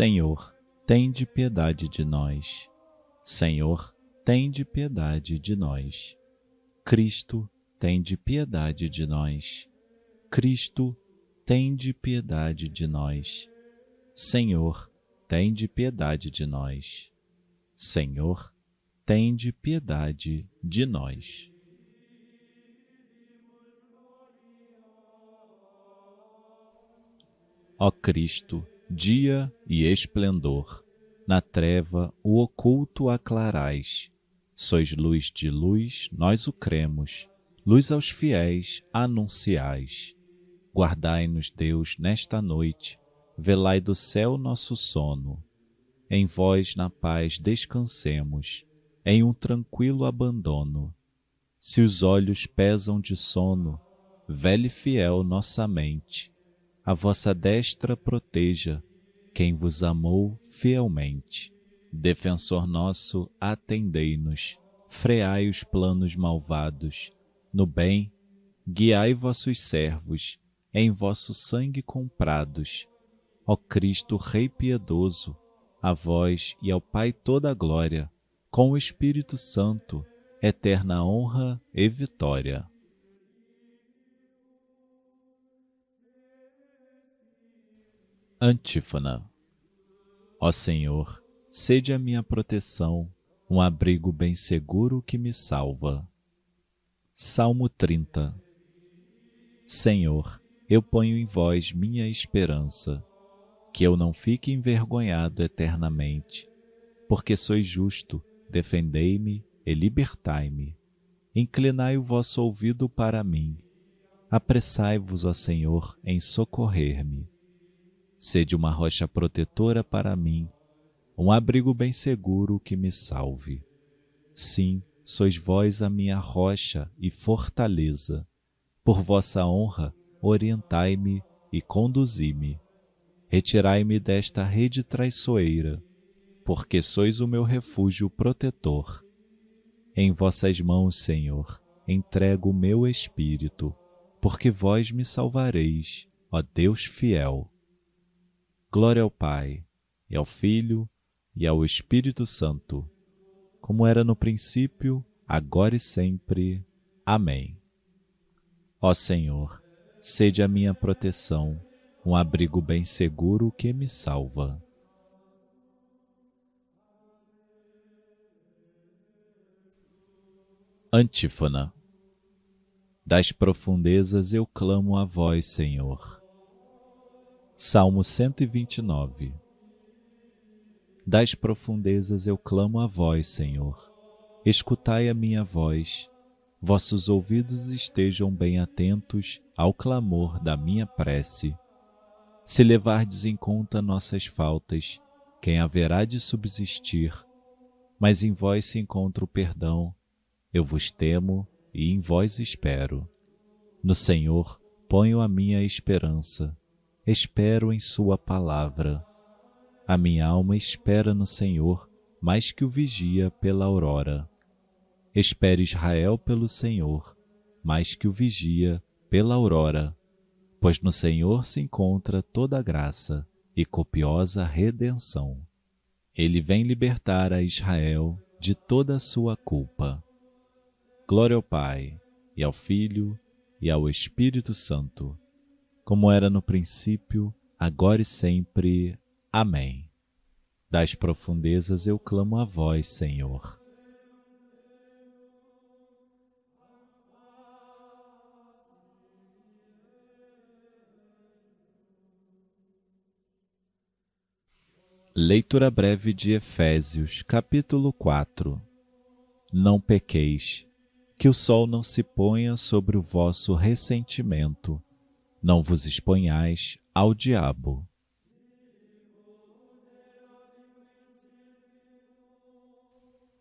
Senhor, tende piedade de nós. Senhor, tende piedade de nós. Cristo, tende piedade de nós. Cristo, tende piedade de nós. Senhor, tende piedade de nós. Senhor, tende piedade de nós. Ó Cristo, dia e esplendor. Na treva o oculto aclarais. Sois luz de luz, nós o cremos. Luz aos fiéis anunciais. Guardai-nos, Deus, nesta noite. Velai do céu nosso sono. Em vós na paz descansemos, em um tranquilo abandono. Se os olhos pesam de sono, vele fiel nossa mente a vossa destra proteja quem vos amou fielmente. Defensor nosso, atendei-nos, freai os planos malvados. No bem, guiai vossos servos, em vosso sangue comprados. Ó Cristo, Rei piedoso, a vós e ao Pai toda a glória, com o Espírito Santo, eterna honra e vitória. Antífona Ó Senhor, sede a minha proteção, um abrigo bem seguro que me salva. Salmo 30 Senhor, eu ponho em vós minha esperança, que eu não fique envergonhado eternamente, porque sois justo, defendei-me e libertai-me. Inclinai o vosso ouvido para mim. Apressai-vos, ó Senhor, em socorrer-me Sede uma rocha protetora para mim, um abrigo bem seguro que me salve. Sim, sois vós a minha rocha e fortaleza. Por vossa honra, orientai-me e conduzi-me. Retirai-me desta rede traiçoeira, porque sois o meu refúgio protetor. Em vossas mãos, Senhor, entrego o meu espírito, porque vós me salvareis, ó Deus fiel. Glória ao Pai, e ao Filho, e ao Espírito Santo, como era no princípio, agora e sempre. Amém. Ó Senhor, sede a minha proteção, um abrigo bem seguro que me salva. Antífona Das profundezas eu clamo a vós, Senhor Salmo 129 Das profundezas eu clamo a vós, Senhor. Escutai a minha voz. Vossos ouvidos estejam bem atentos ao clamor da minha prece. Se levardes em conta nossas faltas, quem haverá de subsistir? Mas em vós se encontra o perdão. Eu vos temo e em vós espero. No Senhor ponho a minha esperança espero em Sua palavra. A minha alma espera no Senhor, mais que o vigia pela aurora. Espere Israel pelo Senhor, mais que o vigia pela aurora, pois no Senhor se encontra toda a graça e copiosa redenção. Ele vem libertar a Israel de toda a sua culpa. Glória ao Pai, e ao Filho, e ao Espírito Santo, como era no princípio, agora e sempre. Amém. Das profundezas eu clamo a vós, Senhor. Leitura breve de Efésios, capítulo 4 Não pequeis, que o sol não se ponha sobre o vosso ressentimento, não vos exponhais ao diabo.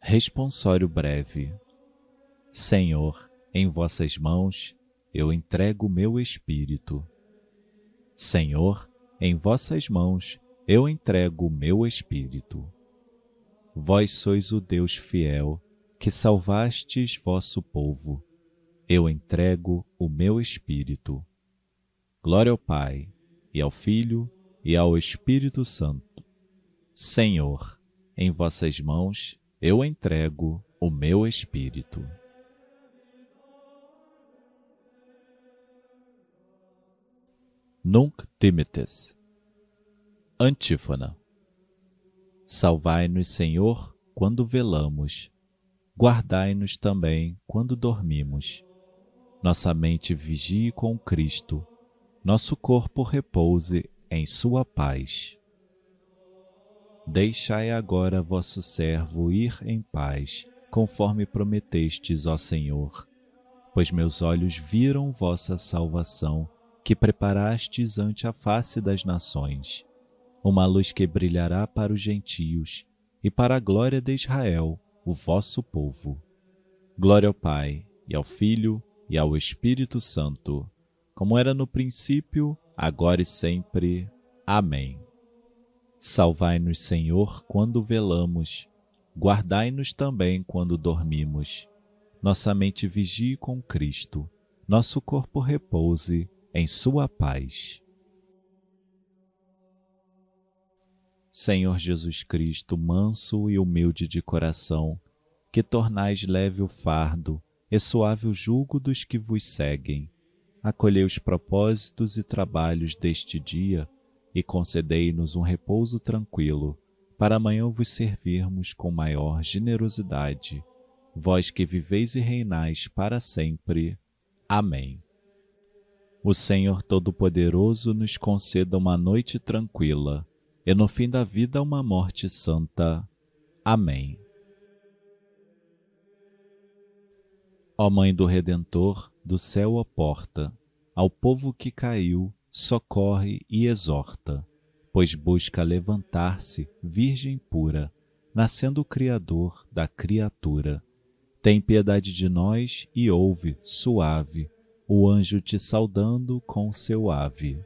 Responsório breve Senhor, em vossas mãos eu entrego o meu espírito. Senhor, em vossas mãos eu entrego o meu espírito. Vós sois o Deus fiel, que salvastes vosso povo. Eu entrego o meu espírito. Glória ao Pai, e ao Filho, e ao Espírito Santo. Senhor, em vossas mãos eu entrego o meu espírito. Nunc timites Antífona Salvai-nos, Senhor, quando velamos, guardai-nos também quando dormimos. Nossa mente vigie com Cristo, nosso corpo repouse em Sua paz. Deixai agora vosso servo ir em paz, conforme prometestes, ó Senhor, pois meus olhos viram vossa salvação, que preparastes ante a face das nações uma luz que brilhará para os gentios e para a glória de Israel, o vosso povo. Glória ao Pai, e ao Filho, e ao Espírito Santo, como era no princípio, agora e sempre. Amém. Salvai-nos, Senhor, quando velamos, guardai-nos também quando dormimos. Nossa mente vigie com Cristo, nosso corpo repouse em Sua paz. Senhor Jesus Cristo, manso e humilde de coração, que tornais leve o fardo e suave o jugo dos que vos seguem. Acolhei os propósitos e trabalhos deste dia e concedei-nos um repouso tranquilo, para amanhã vos servirmos com maior generosidade. Vós que viveis e reinais para sempre. Amém. O Senhor Todo-Poderoso nos conceda uma noite tranquila e no fim da vida uma morte santa. Amém. Ó Mãe do Redentor, do céu a porta, ao povo que caiu, socorre e exorta, pois busca levantar-se, virgem pura, nascendo o Criador da criatura. Tem piedade de nós e ouve, suave, o anjo te saudando com seu ave.